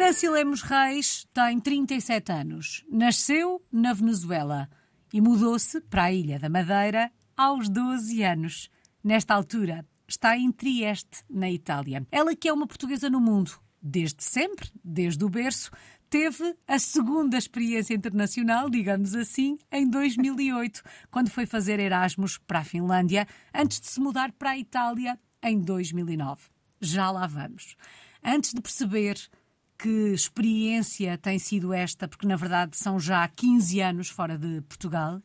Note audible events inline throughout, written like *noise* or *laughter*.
Nancy Lemos Reis tem 37 anos. Nasceu na Venezuela e mudou-se para a Ilha da Madeira aos 12 anos. Nesta altura, está em Trieste, na Itália. Ela que é uma portuguesa no mundo, desde sempre, desde o berço, teve a segunda experiência internacional, digamos assim, em 2008, quando foi fazer Erasmus para a Finlândia, antes de se mudar para a Itália em 2009. Já lá vamos. Antes de perceber que experiência tem sido esta, porque na verdade são já 15 anos fora de Portugal.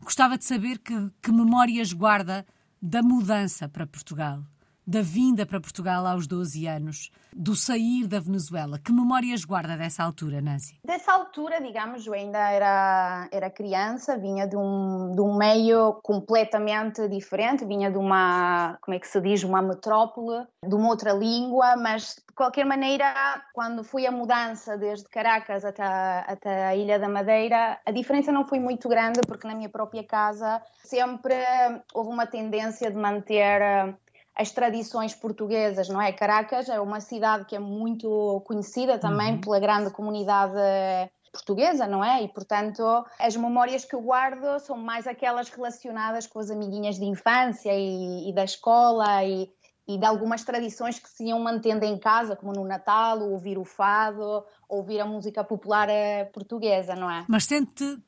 Gostava de saber que, que memórias guarda da mudança para Portugal da vinda para Portugal aos 12 anos, do sair da Venezuela. Que memórias guarda dessa altura, Nancy? Dessa altura, digamos, eu ainda era, era criança, vinha de um, de um meio completamente diferente, vinha de uma, como é que se diz, uma metrópole, de uma outra língua, mas de qualquer maneira, quando fui a mudança desde Caracas até, até a Ilha da Madeira, a diferença não foi muito grande, porque na minha própria casa sempre houve uma tendência de manter as tradições portuguesas, não é? Caracas é uma cidade que é muito conhecida também uhum. pela grande comunidade portuguesa, não é? E portanto, as memórias que eu guardo são mais aquelas relacionadas com as amiguinhas de infância e, e da escola e, e de algumas tradições que se iam mantendo em casa, como no Natal, ouvir o fado, ouvir a música popular eh, portuguesa, não é? Mas sente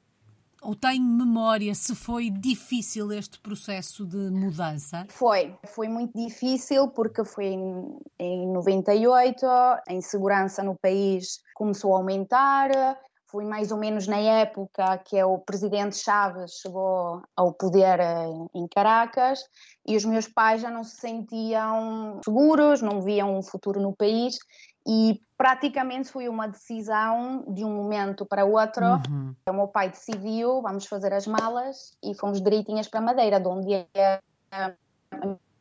ou tem memória se foi difícil este processo de mudança? Foi, foi muito difícil porque foi em, em 98, a insegurança no país começou a aumentar, foi mais ou menos na época que o presidente Chaves chegou ao poder em Caracas e os meus pais já não se sentiam seguros, não viam um futuro no país e praticamente foi uma decisão de um momento para o outro. Uhum. O meu pai decidiu, vamos fazer as malas e fomos direitinhas para Madeira, de onde é a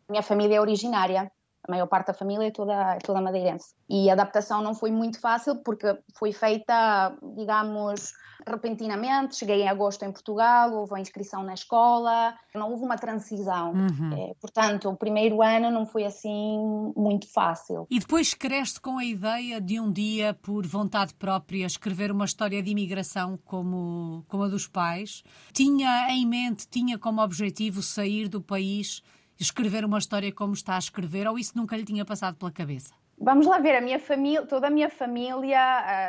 minha família é originária. A maior parte da família é toda, é toda madeirense. E a adaptação não foi muito fácil porque foi feita, digamos, repentinamente. Cheguei em agosto em Portugal, houve a inscrição na escola, não houve uma transição. Uhum. É, portanto, o primeiro ano não foi assim muito fácil. E depois cresce com a ideia de um dia, por vontade própria, escrever uma história de imigração como, como a dos pais. Tinha em mente, tinha como objetivo sair do país escrever uma história como está a escrever ou isso nunca lhe tinha passado pela cabeça? Vamos lá ver, a minha família, toda a minha família,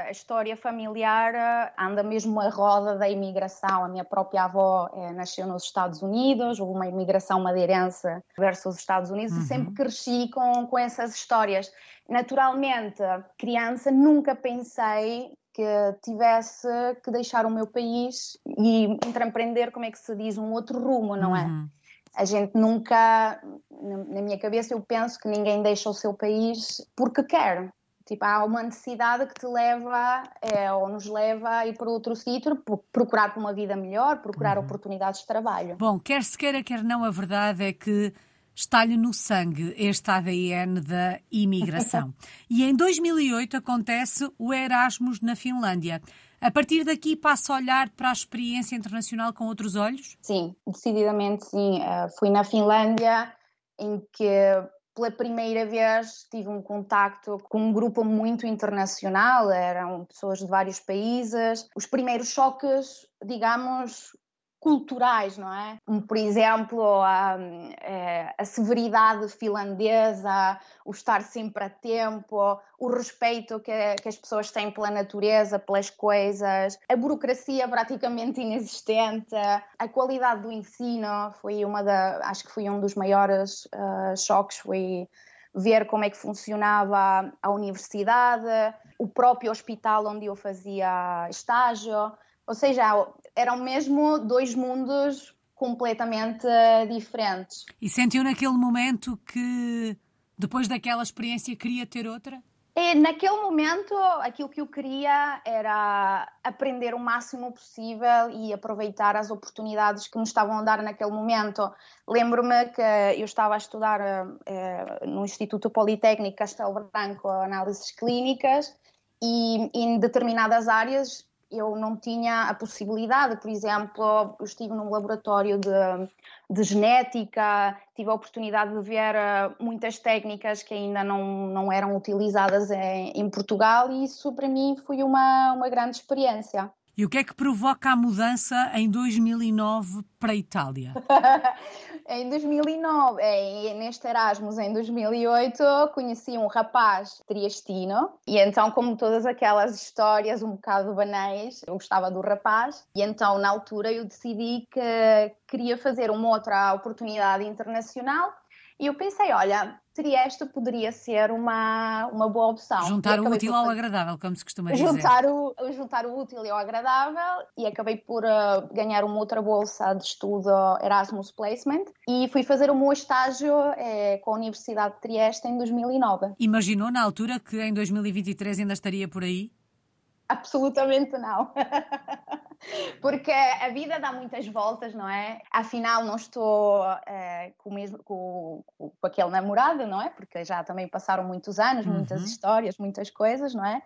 a história familiar anda mesmo a roda da imigração. A minha própria avó é, nasceu nos Estados Unidos, houve uma imigração madeirense versus os Estados Unidos uhum. e sempre cresci com, com essas histórias. Naturalmente, criança, nunca pensei que tivesse que deixar o meu país e empreender, como é que se diz, um outro rumo, não é? Uhum a gente nunca, na minha cabeça, eu penso que ninguém deixa o seu país porque quer. Tipo, há uma necessidade que te leva, é, ou nos leva a ir para outro sítio, procurar por uma vida melhor, procurar uhum. oportunidades de trabalho. Bom, quer se queira, quer não, a verdade é que está-lhe no sangue este ADN da imigração. *laughs* e em 2008 acontece o Erasmus na Finlândia. A partir daqui passa a olhar para a experiência internacional com outros olhos? Sim, decididamente sim. Uh, fui na Finlândia em que pela primeira vez tive um contacto com um grupo muito internacional, eram pessoas de vários países. Os primeiros choques, digamos, culturais, não é? Por exemplo, a, é, a, severidade finlandesa, o estar sempre a tempo, o respeito que, que, as pessoas têm pela natureza, pelas coisas, a burocracia praticamente *laughs* inexistente, a qualidade do ensino foi uma da, acho que foi um dos maiores uh, choques, foi ver como é que funcionava a universidade, o próprio hospital onde eu fazia estágio, ou seja, eram mesmo dois mundos completamente eh, diferentes. E sentiu naquele momento que depois daquela experiência queria ter outra? E naquele momento, aquilo que eu queria era aprender o máximo possível e aproveitar as oportunidades que me estavam a dar naquele momento. Lembro-me que eu estava a estudar eh, no Instituto Politécnico Castelo Branco análises clínicas e em determinadas áreas eu não tinha a possibilidade, por exemplo, eu estive num laboratório de, de genética, tive a oportunidade de ver uh, muitas técnicas que ainda não, não eram utilizadas em, em Portugal e isso para mim foi uma, uma grande experiência. E o que é que provoca a mudança em 2009 para a Itália? *laughs* em 2009, em, neste Erasmus em 2008, conheci um rapaz triestino. E então, como todas aquelas histórias um bocado banais, eu gostava do rapaz. E então, na altura, eu decidi que queria fazer uma outra oportunidade internacional e eu pensei, olha, Trieste poderia ser uma, uma boa opção. Juntar o útil ao agradável, como se costuma dizer. Juntar o, juntar o útil ao agradável e acabei por uh, ganhar uma outra bolsa de estudo Erasmus Placement e fui fazer o meu estágio eh, com a Universidade de Trieste em 2009. Imaginou na altura que em 2023 ainda estaria por aí? Absolutamente não. *laughs* Porque a vida dá muitas voltas, não é? Afinal, não estou uh, com, mesmo, com, com, aquele namorado, não é? Porque já também passaram muitos anos, uhum. muitas histórias, muitas coisas, não é?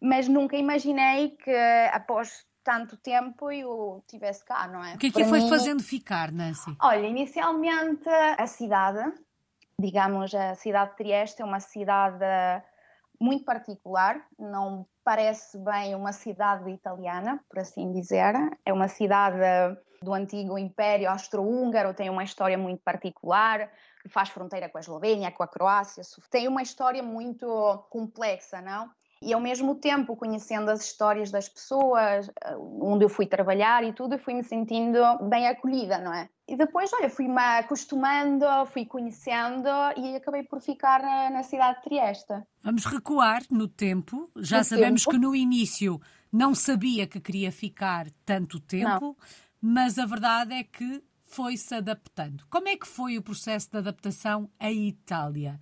Mas nunca imaginei que após tanto tempo eu estivesse cá, não é? O que é que foi mim... fazendo ficar, Nancy? Olha, inicialmente a cidade, digamos, a cidade de Trieste é uma cidade muito particular, não parece bem uma cidade italiana, por assim dizer. É uma cidade do antigo Império Austro-Húngaro, tem uma história muito particular, que faz fronteira com a Eslovénia, com a Croácia, tem uma história muito complexa, não? E ao mesmo tempo, conhecendo as histórias das pessoas, eh, onde eu fui trabalhar e tudo, eu fui me sentindo bem acolhida, não é? E depois, olha, fui-me acostumando, fui conhecendo e acabei por ficar na, na cidade de Trieste. Vamos recuar no tempo. Já no sabemos tempo. que no início não sabia que queria ficar tanto tempo, não. mas a verdade é que foi-se adaptando. Como é que foi o processo de adaptação à Itália?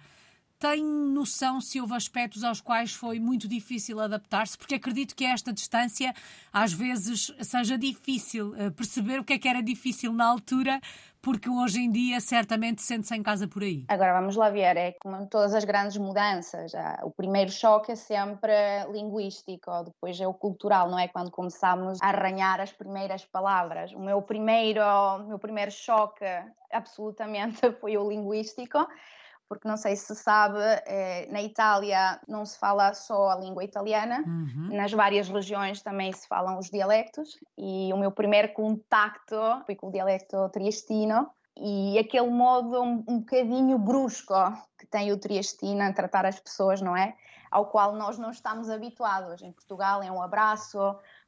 Tem noção se houve aspectos aos quais foi muito difícil adaptar-se? Porque acredito que a esta distância às vezes seja difícil eh, perceber o que é que era difícil na altura, porque hoje em dia certamente sente-se em casa por aí. Agora vamos lá ver, é como todas as grandes mudanças, o primeiro choque é sempre linguístico, depois é o cultural, não é? Quando começamos a arranhar as primeiras palavras. O meu primeiro, o meu primeiro choque absolutamente *laughs* foi o linguístico porque não sei se sabe, eh, na Itália não se fala só a língua italiana, uhum. nas várias regiões também se falam os dialectos, e o meu primeiro contacto foi com o dialecto triestino, e aquele modo um, um bocadinho brusco que tem o triestino a tratar as pessoas, não é? Ao qual nós não estamos habituados. Em Portugal é um abraço,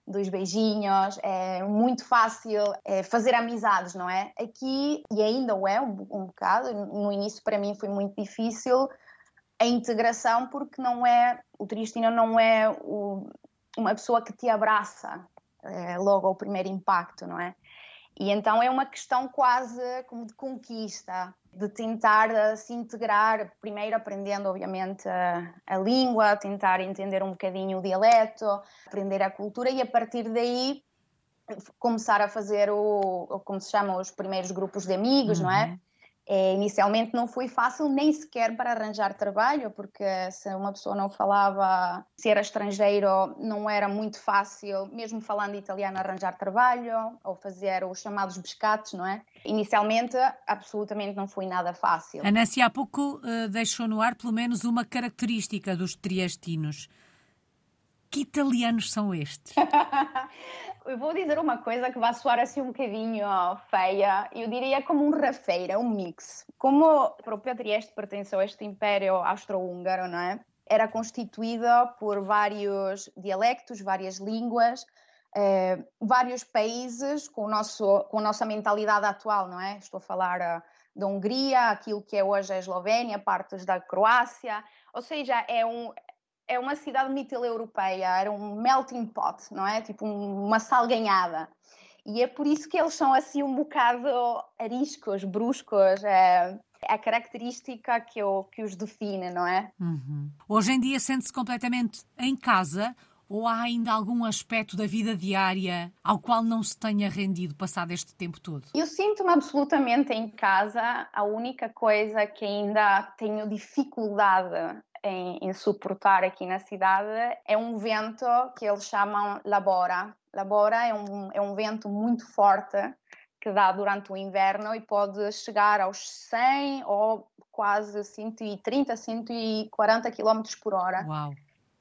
dos beijinhos, é muito fácil é, fazer amizades, não é? Aqui, e ainda o é um, um bocado, no início para mim foi muito difícil a integração porque não é, o Tristino não é o, uma pessoa que te abraça é, logo ao primeiro impacto, não é? E então é uma questão quase como de conquista, de tentar uh, se integrar, primeiro aprendendo, obviamente, a, a, língua, tentar entender um bocadinho o dialeto, aprender a cultura e a partir daí começar a fazer o, como se chama, os primeiros grupos de amigos, uhum. não é? É, inicialmente não foi fácil nem sequer para arranjar trabalho, porque se uma pessoa não falava, se era estrangeiro, não era muito fácil, mesmo falando italiano, arranjar trabalho ou fazer os chamados pescados, não é? Inicialmente, absolutamente não foi nada fácil. A Nancy há pouco uh, deixou no ar pelo menos uma característica dos triestinos. Que italianos são estes? *laughs* eu vou dizer uma coisa que vai soar assim um bocadinho feia, eu diria como um rafeira, um mix. Como o próprio Trieste pertenceu a este império austro-húngaro, não é? Era constituída por vários dialectos, várias línguas, eh, vários países com, o nosso, com a nossa mentalidade atual, não é? Estou a falar uh, da Hungria, aquilo que é hoje a Eslovénia, partes da Croácia, ou seja, é um, é uma cidade mitilo-europeia, era um melting pot, não é? Tipo um, uma salganhada. E é por isso que eles são assim um bocado ariscos, bruscos. É, é a característica que, o, que os define, não é? Uhum. Hoje em dia sente-se completamente em casa ou há ainda algum aspecto da vida diária ao qual não se tenha rendido passado este tempo todo? Eu sinto-me absolutamente em casa. A única coisa que ainda tenho dificuldade em, em, suportar aqui na cidade é um vento que eles chamam labora. Labora é um, é um vento muito forte que dá durante o inverno e pode chegar aos 100 ou quase 130, 140 km por hora. Uau!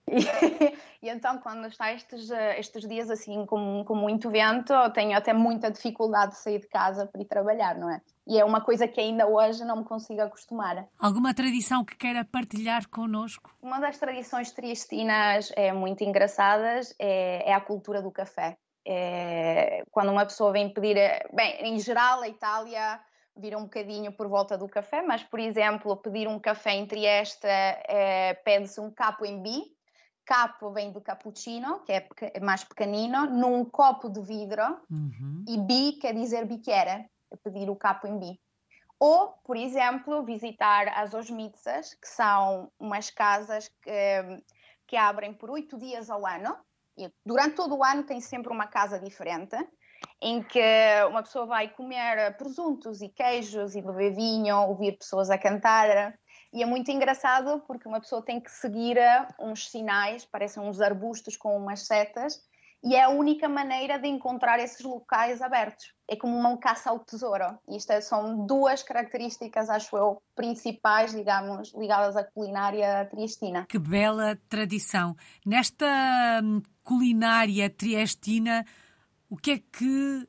E, *laughs* e, então, quando está estes, estes dias assim com, com muito vento, tenho até muita dificuldade de sair de casa para ir trabalhar, não é? E é uma coisa que ainda hoje não me consigo acostumar. Alguma tradição que queira partilhar connosco? Uma das tradições triestinas é muito engraçadas é, é a cultura do café. É, quando uma pessoa vem pedir, bem, em geral a Itália vira um bocadinho por volta do café, mas por exemplo pedir um café em Trieste é, pede-se um capo em bi, capo vem do cappuccino, que é mais pequenino, num copo de vidro, uhum. e bi quer dizer biqueira, pedir o bi. Ou, por exemplo, visitar as osmitsas, que são umas casas que, que abrem por oito dias ao ano, e durante todo o ano tem sempre uma casa diferente, em que uma pessoa vai comer presuntos e queijos e beber vinho, ouvir pessoas a cantar, e é muito engraçado porque uma pessoa tem que seguir uns sinais, parecem uns arbustos com umas setas, e é a única maneira de encontrar esses locais abertos. É como uma caça ao tesouro. Isto são duas características, acho eu, principais, digamos, ligadas à culinária triestina. Que bela tradição. Nesta hum, culinária triestina, o que é que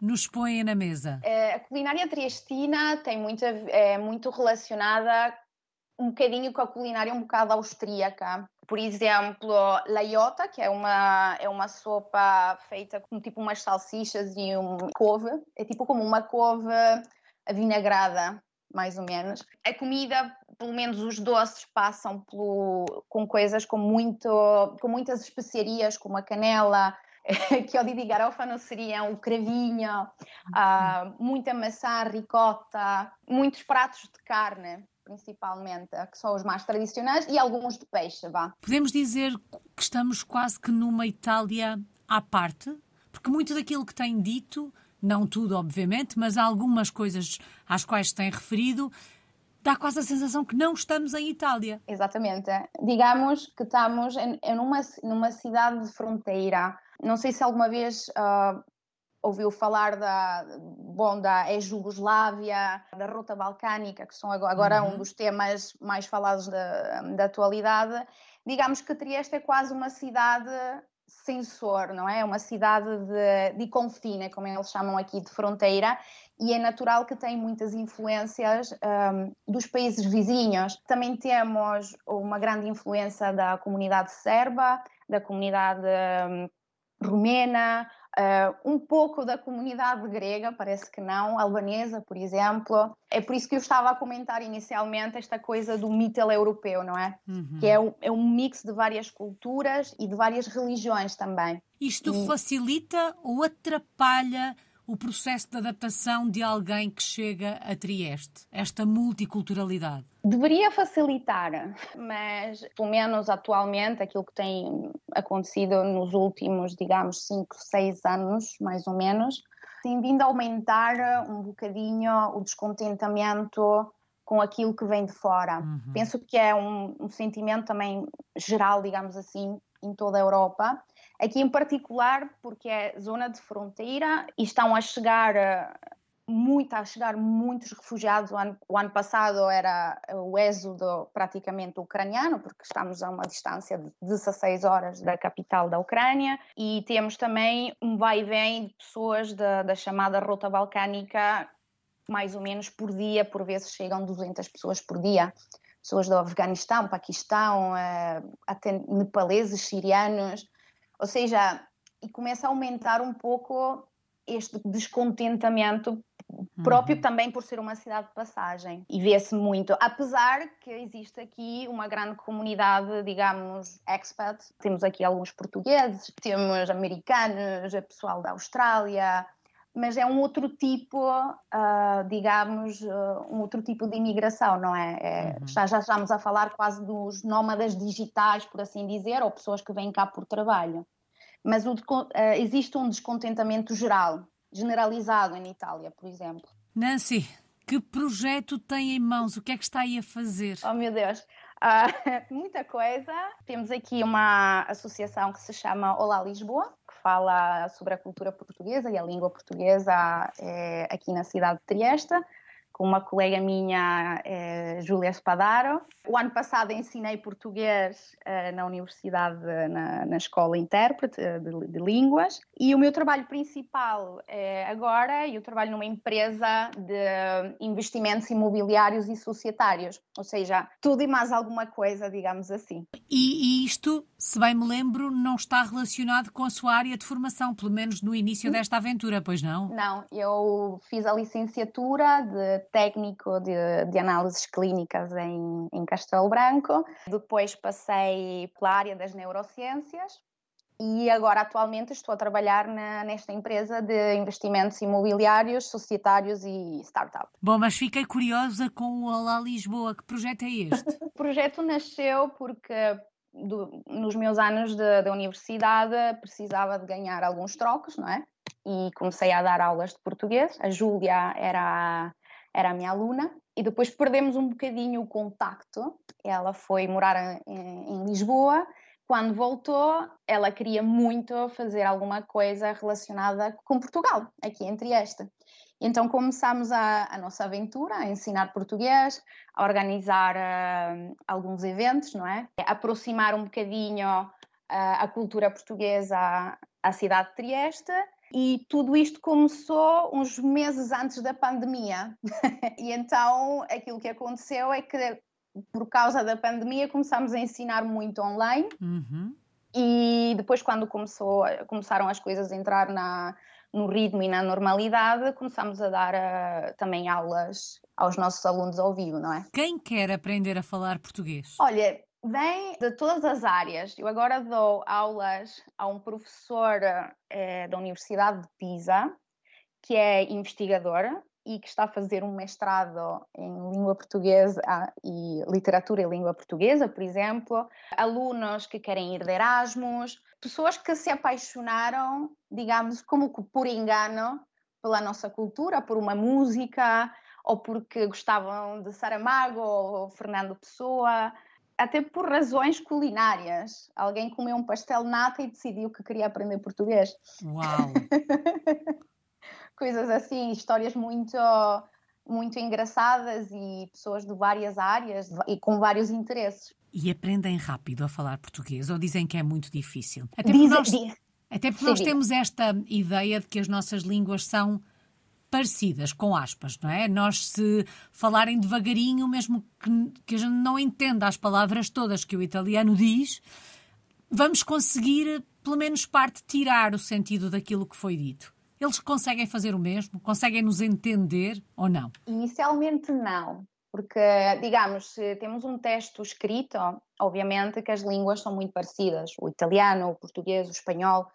nos põe na mesa? Eh, a culinária triestina tem muita, é muito relacionada um bocadinho com a culinária um bocado austríaca. Por exemplo, laiota, que é uma, é uma sopa feita com tipo umas salsichas e um couve. É tipo como uma couve vinagrada, mais ou menos. A comida, pelo menos os doces, passam pelo, com coisas com, muito, com muitas especiarias, como a canela, *laughs* que ao Garofa não seriam o cravinho, uh, muita maçã, ricota, muitos pratos de carne principalmente, que são os mais tradicionais, e alguns de peixe, vá. Podemos dizer que estamos quase que numa Itália à parte? Porque muito daquilo que tem dito, não tudo, obviamente, mas algumas coisas às quais tem referido, dá quase a sensação que não estamos em Itália. Exatamente. Digamos que estamos em, em numa, numa cidade de fronteira. Não sei se alguma vez uh, ouviu falar da, bom, da ex-Jugoslávia, da Rota Balcânica, que são agora uhum. um dos temas mais falados da, da atualidade. Digamos que Trieste é quase uma cidade sensor, não é? É uma cidade de, de confina, como eles chamam aqui, de fronteira, e é natural que tem muitas influências um, dos países vizinhos. Também temos uma grande influência da comunidade serba, da comunidade um, rumena, um pouco da comunidade grega, parece que não, albanesa, por exemplo. É por isso que eu estava a comentar inicialmente esta coisa do mito europeu, não é? Uhum. Que é um, é um mix de várias culturas e de várias religiões também. Isto e... facilita ou atrapalha o processo de adaptação de alguém que chega a Trieste, esta multiculturalidade? Deveria facilitar, mas pelo menos atualmente aquilo que tem acontecido nos últimos, digamos, 5, 6 anos, mais ou menos, tem vindo a aumentar um bocadinho o descontentamento com aquilo que vem de fora. Uhum. Penso que é um, um sentimento também geral, digamos assim, em toda a Europa Aqui em particular porque é zona de fronteira e estão a chegar eh, muito, a chegar muitos refugiados. O ano, o ano passado era o êxodo praticamente ucraniano, porque estamos a uma distância de 16 horas da capital da Ucrânia, e temos também um vai e vem de pessoas da, da chamada Rota Balcânica, mais ou menos por dia, por vezes chegam 200 pessoas por dia. Pessoas do Afeganistão, Paquistão, eh, até nepaleses, sirianos, ou seja, e começa a aumentar um pouco este descontentamento próprio uhum. também por ser uma cidade de passagem. E vê-se muito, apesar que existe aqui uma grande comunidade, digamos, expat, temos aqui alguns portugueses, temos americanos, pessoal da Austrália, mas é um outro tipo, uh, digamos, uh, um outro tipo de imigração, não é? é uhum. já, já estamos a falar quase dos nómadas digitais, por assim dizer, ou pessoas que vêm cá por trabalho. Mas o, uh, existe um descontentamento geral, generalizado em Itália, por exemplo. Nancy, que projeto tem em mãos? O que é que está aí a fazer? Oh, meu Deus! *laughs* Muita coisa. Temos aqui uma associação que se chama Olá Lisboa, fala sobre a cultura portuguesa e a língua portuguesa é, aqui na cidade de Trieste com uma colega minha, eh, Júlia Espadaro. O ano passado ensinei português eh, na universidade, na, na escola intérprete eh, de, de, línguas. E o meu trabalho principal é agora, eu trabalho numa empresa de investimentos imobiliários e societários, ou seja, tudo e mais alguma coisa, digamos assim. E, e isto, se bem me lembro, não está relacionado com a sua área de formação, pelo menos no início desta aventura, pois não? Não, eu fiz a licenciatura de técnico de, de análises clínicas em, em Castelo Branco, depois passei pela área das neurociências e agora atualmente estou a trabalhar na, nesta empresa de investimentos imobiliários, societários e startup. Bom, mas fiquei curiosa com o Olá Lisboa. Que projeto é este? *laughs* o projeto nasceu porque do, nos meus anos de, universidade precisava de ganhar alguns trocos, não é? E comecei a dar aulas de português. A Júlia era era a minha aluna, e depois perdemos um bocadinho o contacto. Ela foi morar em, em Lisboa. Quando voltou, ela queria muito fazer alguma coisa relacionada com Portugal, aqui entre esta. Então começámos a, a, nossa aventura, a ensinar português, a organizar uh, alguns eventos, não é? Aproximar um bocadinho uh, a cultura portuguesa à, à cidade de Trieste e tudo isto começou uns meses antes da pandemia. *laughs* e então aquilo que aconteceu é que, por causa da pandemia, começámos a ensinar muito online. Uhum. E depois, quando começou, começaram as coisas a entrar na, no ritmo e na normalidade, começámos a dar uh, também aulas aos nossos alunos ao vivo, não é? Quem quer aprender a falar português? Olha, vem de todas as áreas. Eu agora dou aulas a um professor eh, da Universidade de Pisa, que é investigador e que está a fazer um mestrado em língua portuguesa e literatura e língua portuguesa, por exemplo, alunos que querem ir de Erasmus, pessoas que se apaixonaram, digamos, como que por engano, pela nossa cultura, por uma música, ou porque gostavam de Saramago ou Fernando Pessoa, até por razões culinárias. Alguém comeu um pastel nata e decidiu que queria aprender português. Uau! *laughs* Coisas assim, histórias muito muito engraçadas e pessoas de várias áreas e com vários interesses. E aprendem rápido a falar português ou dizem que é muito difícil? Até porque nós, até porque nós temos esta ideia de que as nossas línguas são parecidas, com aspas, não é? Nós, se falarem devagarinho, mesmo que, que a gente não entenda as palavras todas que o italiano diz, vamos conseguir, pelo menos parte, tirar o sentido daquilo que foi dito. Eles conseguem fazer o mesmo? Conseguem nos entender ou não? Inicialmente não, porque, digamos, se temos um texto escrito, obviamente que as línguas são muito parecidas. O italiano, o português, o espanhol.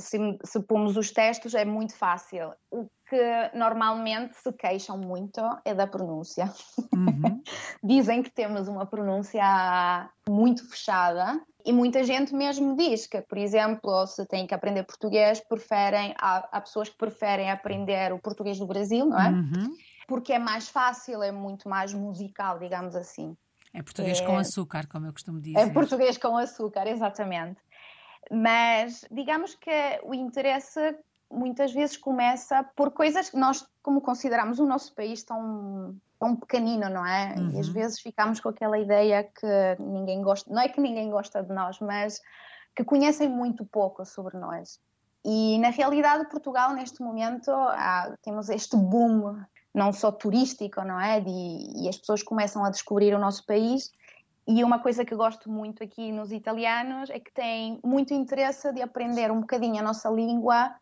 Se, se pomos os textos é muito fácil. O que normalmente se queixam muito é da pronúncia. Uhum. *laughs* Dizem que temos uma pronúncia muito fechada e muita gente mesmo diz que, por exemplo, se tem que aprender português, preferem, há, há pessoas que preferem aprender o português do Brasil, não é? Uhum. Porque é mais fácil, é muito mais musical, digamos assim. É português é... com açúcar, como eu costumo dizer. É português com açúcar, exatamente. Mas digamos que o interesse muitas vezes começa por coisas que nós, como consideramos o nosso país tão, tão pequenino, não é? Uhum. E às uhum. vezes ficamos com aquela ideia que ninguém gosta, não é que ninguém gosta de nós, mas que conhecem muito pouco sobre nós. E na realidade, Portugal, neste momento, há, temos este boom, não só turístico, não é? De, e as pessoas começam a descobrir o nosso país. E uma coisa que gosto muito aqui nos italianos é que têm muito interesse de aprender um bocadinho a nossa língua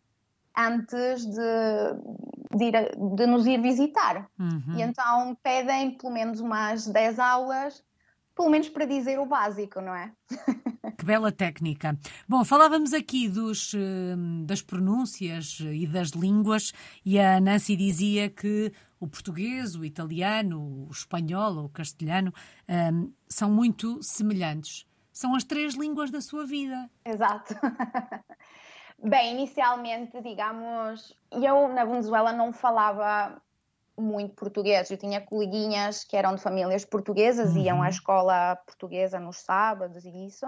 antes de, de, ir, de nos ir visitar. Uhum. E então pedem pelo menos umas 10 aulas, pelo menos para dizer o básico, não é? *laughs* Que bela técnica. Bom, falávamos aqui dos, eh, das pronúncias e das línguas, e a Nancy dizia que o português, o italiano, o espanhol ou o castelhano um, eh, são muito semelhantes. São as três línguas da sua vida. Exato. *laughs* Bem, inicialmente, digamos, eu na Venezuela não falava muito português. Eu tinha coleguinhas que eram de famílias portuguesas, uhum. iam à escola portuguesa nos sábados e isso.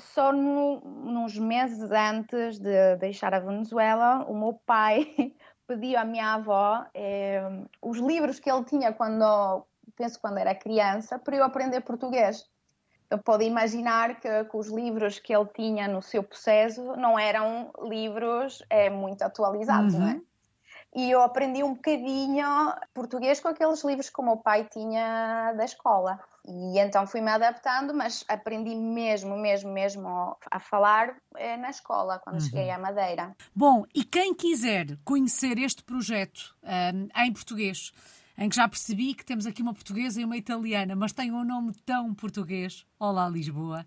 Só no, nos meses antes de deixar a Venezuela, o meu pai *laughs* pediu à minha avó eh, os livros que ele tinha quando, penso quando era criança, para eu aprender português. Eu posso imaginar que, que, os livros que ele tinha no seu processo não eram livros é, muito atualizados, uhum. não é? E eu aprendi um bocadinho português com aqueles livros que o meu pai tinha da escola. E então fui-me adaptando, mas aprendi mesmo, mesmo, mesmo a falar eh, na escola, quando uhum. cheguei à Madeira. Bom, e quem quiser conhecer este projeto um, em português, em que já percebi que temos aqui uma portuguesa e uma italiana, mas tem um nome tão português, Olá Lisboa,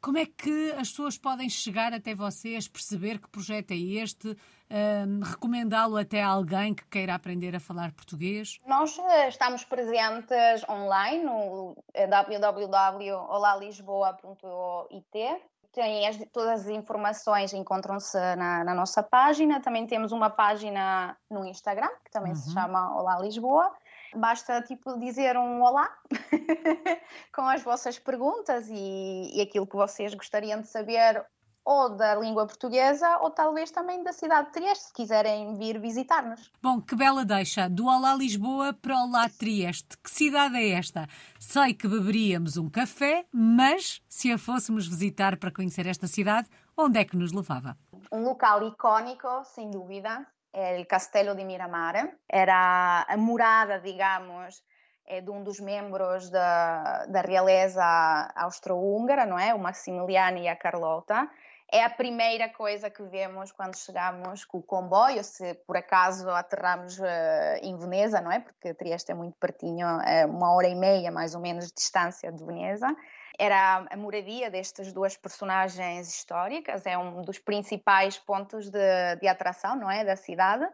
como é que as pessoas podem chegar até vocês, perceber que projeto é este, um, recomendá-lo até a alguém que queira aprender a falar português? Nós eh, estamos presentes online no eh, www.olalisboa.it. Tem as, todas as informações encontram-se na, na, nossa página. Também temos uma página no Instagram, que também uhum. se chama Olá Lisboa. Basta tipo dizer um olá *laughs* com as vossas perguntas e, e aquilo que vocês gostariam de saber ou da língua portuguesa ou talvez também da cidade de Trieste, se quiserem vir visitar-nos. Bom, que bela deixa. Do Olá Lisboa para Olá Trieste. Que cidade é esta? Sei que beberíamos um café, mas se a fôssemos visitar para conhecer esta cidade, onde é que nos levava? Um local icónico, sem dúvida é o Castelo de Miramar. Era a morada, digamos, é de um dos membros da, da realeza austro-húngara, não é? O Maximiliano e a Carlota. É a primeira coisa que vemos quando chegamos com o comboio, se por acaso aterramos uh, em Veneza, não é? Porque Trieste é muito pertinho, é uma hora e meia mais ou menos de distância de Veneza era a moradia destas duas personagens históricas, é um dos principais pontos de, de atração, não é, da cidade.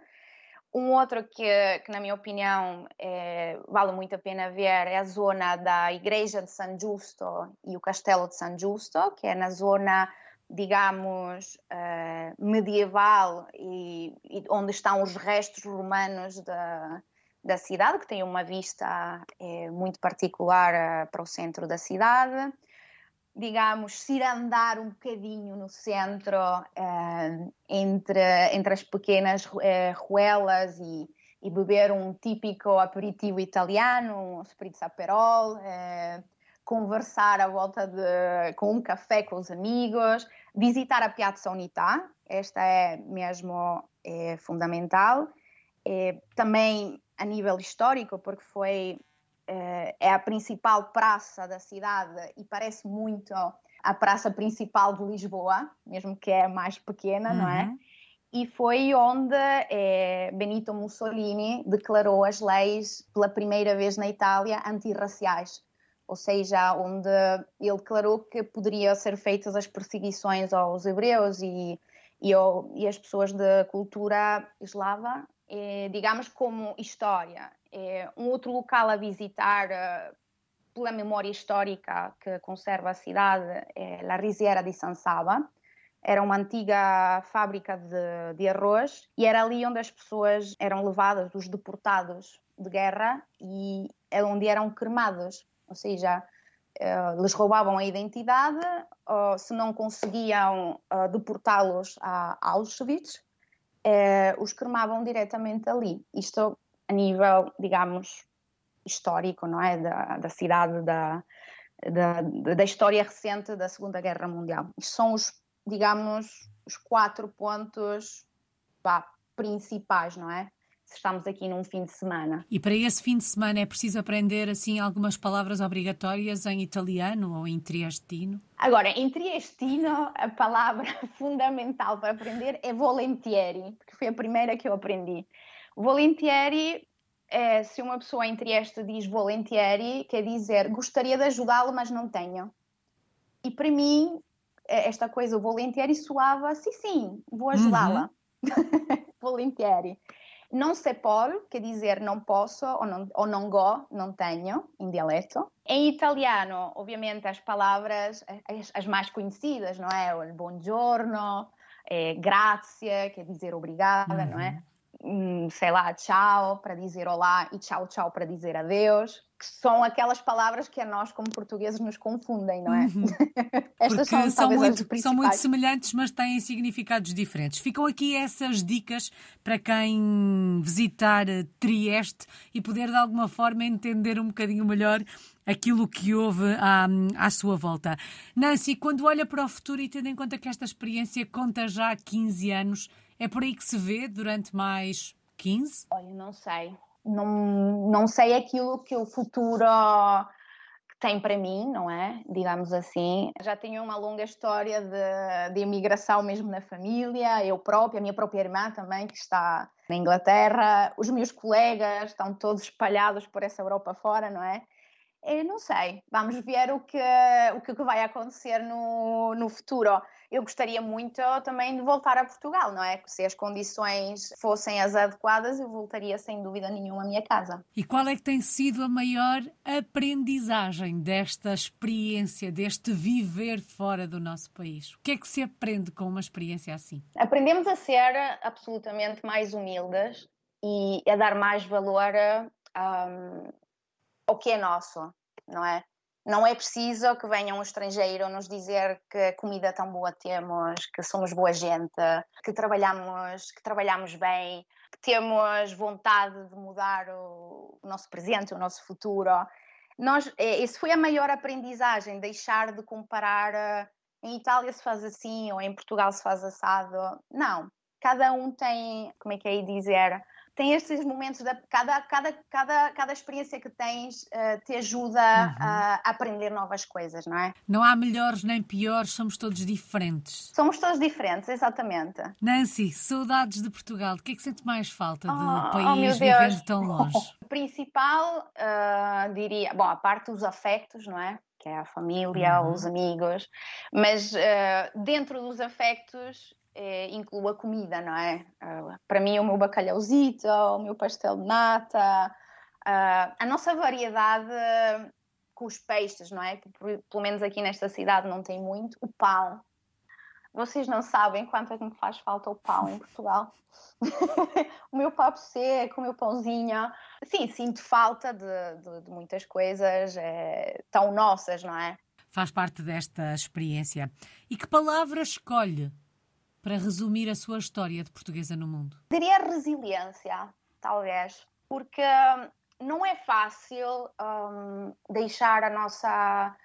Um outro que, que na minha opinião, é, vale muito a pena ver é a zona da Igreja de San Justo e o Castelo de San Justo, que é na zona, digamos, uh, medieval e, e, onde estão os restos romanos da, da cidade, que tem uma vista é, muito particular uh, para o centro da cidade. Digamos, se ir andar um bocadinho no centro, uh, entre, entre as pequenas ruelas e, e, beber um típico aperitivo italiano, um spritz aperol, conversar à volta de, com um café com os amigos, visitar a Piazza Unità, esta é mesmo é, fundamental. É, também a nível histórico, porque foi uh, é a principal praça da cidade e parece muito a praça principal de Lisboa, mesmo que é mais pequena, uhum. não é? Uhum. E foi onde eh, Benito Mussolini declarou as leis pela primeira vez na Itália antirraciais, ou seja, onde ele declarou que poderiam ser feitas as perseguições aos hebreus e, e, e as pessoas de cultura eslava é, digamos, como história. É um outro local a visitar uh, pela memória histórica que conserva a cidade é La Risiera di San Saba. Era uma antiga fábrica de, de arroz e era ali onde as pessoas eram levadas, os deportados de guerra, e é onde eram cremados. Ou seja, uh, lhes roubavam a identidade, se não conseguiam uh, deportá-los a Auschwitz, eh, os cremavam diretamente ali. Isto a nível, digamos, histórico, não é? Da, da cidade, da, da, da, história recente da Segunda Guerra Mundial. Isto são os, digamos, os quatro pontos pá, principais, não é? Estamos aqui num fim de semana. E para esse fim de semana é preciso aprender assim algumas palavras obrigatórias em italiano ou em triestino? Agora, em triestino, a palavra *laughs* fundamental para aprender é volentieri, porque foi a primeira que eu aprendi. Volentieri é, se uma pessoa em Trieste diz volentieri, quer dizer gostaria de ajudá-lo, mas não tenho. E para mim, é, esta coisa, volentieri, soava, sim, sim, vou ajudá-la. Uhum. *laughs* volentieri. Non se pode, quer dizer não posso ou não, ou não go, não tenho, em dialeto. Em italiano, obviamente, as palavras, as, as mais conhecidas, não é? O buongiorno, é, grazie, quer dizer obrigada, uhum. não é? Sei lá, tchau para dizer olá e tchau, tchau para dizer adeus, que são aquelas palavras que a nós, como portugueses, nos confundem, não é? Uhum. *laughs* Estas são, são, muito, são muito semelhantes, mas têm significados diferentes. Ficam aqui essas dicas para quem visitar Trieste e poder, de alguma forma, entender um bocadinho melhor aquilo que houve à, à sua volta. Nancy, quando olha para o futuro e tendo em conta que esta experiência conta já há 15 anos, é por aí que se vê durante mais 15? Olha, não sei. Não, não sei aquilo que o futuro tem para mim, não é? Digamos assim. Já tenho uma longa história de, de imigração mesmo na família, eu própria, a minha própria irmã também, que está na Inglaterra, os meus colegas estão todos espalhados por essa Europa fora, não é? Eu não sei, vamos ver o que, o que vai acontecer no, no futuro. Eu gostaria muito também de voltar a Portugal, não é? Se as condições fossem as adequadas, eu voltaria sem dúvida nenhuma à minha casa. E qual é que tem sido a maior aprendizagem desta experiência, deste viver fora do nosso país? O que é que se aprende com uma experiência assim? Aprendemos a ser absolutamente mais humildes e a dar mais valor um, o que é nosso, não é? Não é preciso que venha um estrangeiro nos dizer que comida tão boa temos, que somos boa gente, que trabalhamos, que trabalhamos bem, que temos vontade de mudar o, o nosso presente, o nosso futuro. Nós, é, isso foi a maior aprendizagem, deixar de comparar eh, em Itália se faz assim ou em Portugal se faz assado. Não, cada um tem, como é que é dizer, tem estes momentos, cada, cada, cada, cada experiência que tens uh, te ajuda uhum. a, a, aprender novas coisas, não é? Não há melhores nem piores, somos todos diferentes. Somos todos diferentes, exatamente. Nancy, saudades de Portugal, o que é que sente mais falta do oh, país oh, vivendo tão *laughs* longe? O principal, uh, diria, bom, a parte dos afetos, não é? Que é a família, uhum. os amigos, mas uh, dentro dos afetos é, inclui a comida, não é? Uh, para mim, o meu bacalhauzito, o meu pastel de nata, uh, a nossa variedade com os peixes, não é? Que pelo menos aqui nesta cidade não tem muito. O pão. Vocês não sabem quanto é que me faz falta o pão em Portugal. *laughs* o meu papo seco, o meu pãozinho. Sim, sinto falta de, de, de muitas coisas é, tão nossas, não é? Faz parte desta experiência. E que palavra escolhe para resumir a sua história de portuguesa no mundo? Diria resiliência, talvez, porque hum, não é fácil um, deixar a nossa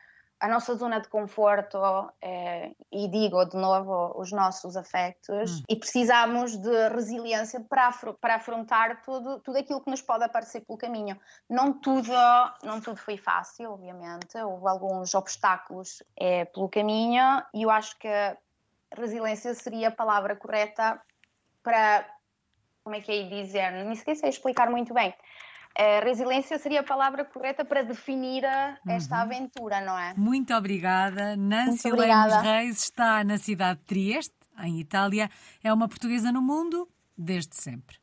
a nossa zona de conforto é, e digo de novo os nossos afetos hum. e precisamos de resiliência para, para afrontar tudo, tudo aquilo que nos pode aparecer pelo caminho. Não tudo, não tudo foi fácil, obviamente, houve alguns obstáculos é, pelo caminho e eu acho que resiliência seria a palavra correta para. Como é que é dizer? Nem sequer sei explicar muito bem. A resiliência seria a palavra correta para definir esta uhum. aventura, não é? Muito obrigada. Nancy Muito Lemos Reis está na cidade de Trieste, em Itália. É uma portuguesa no mundo desde sempre.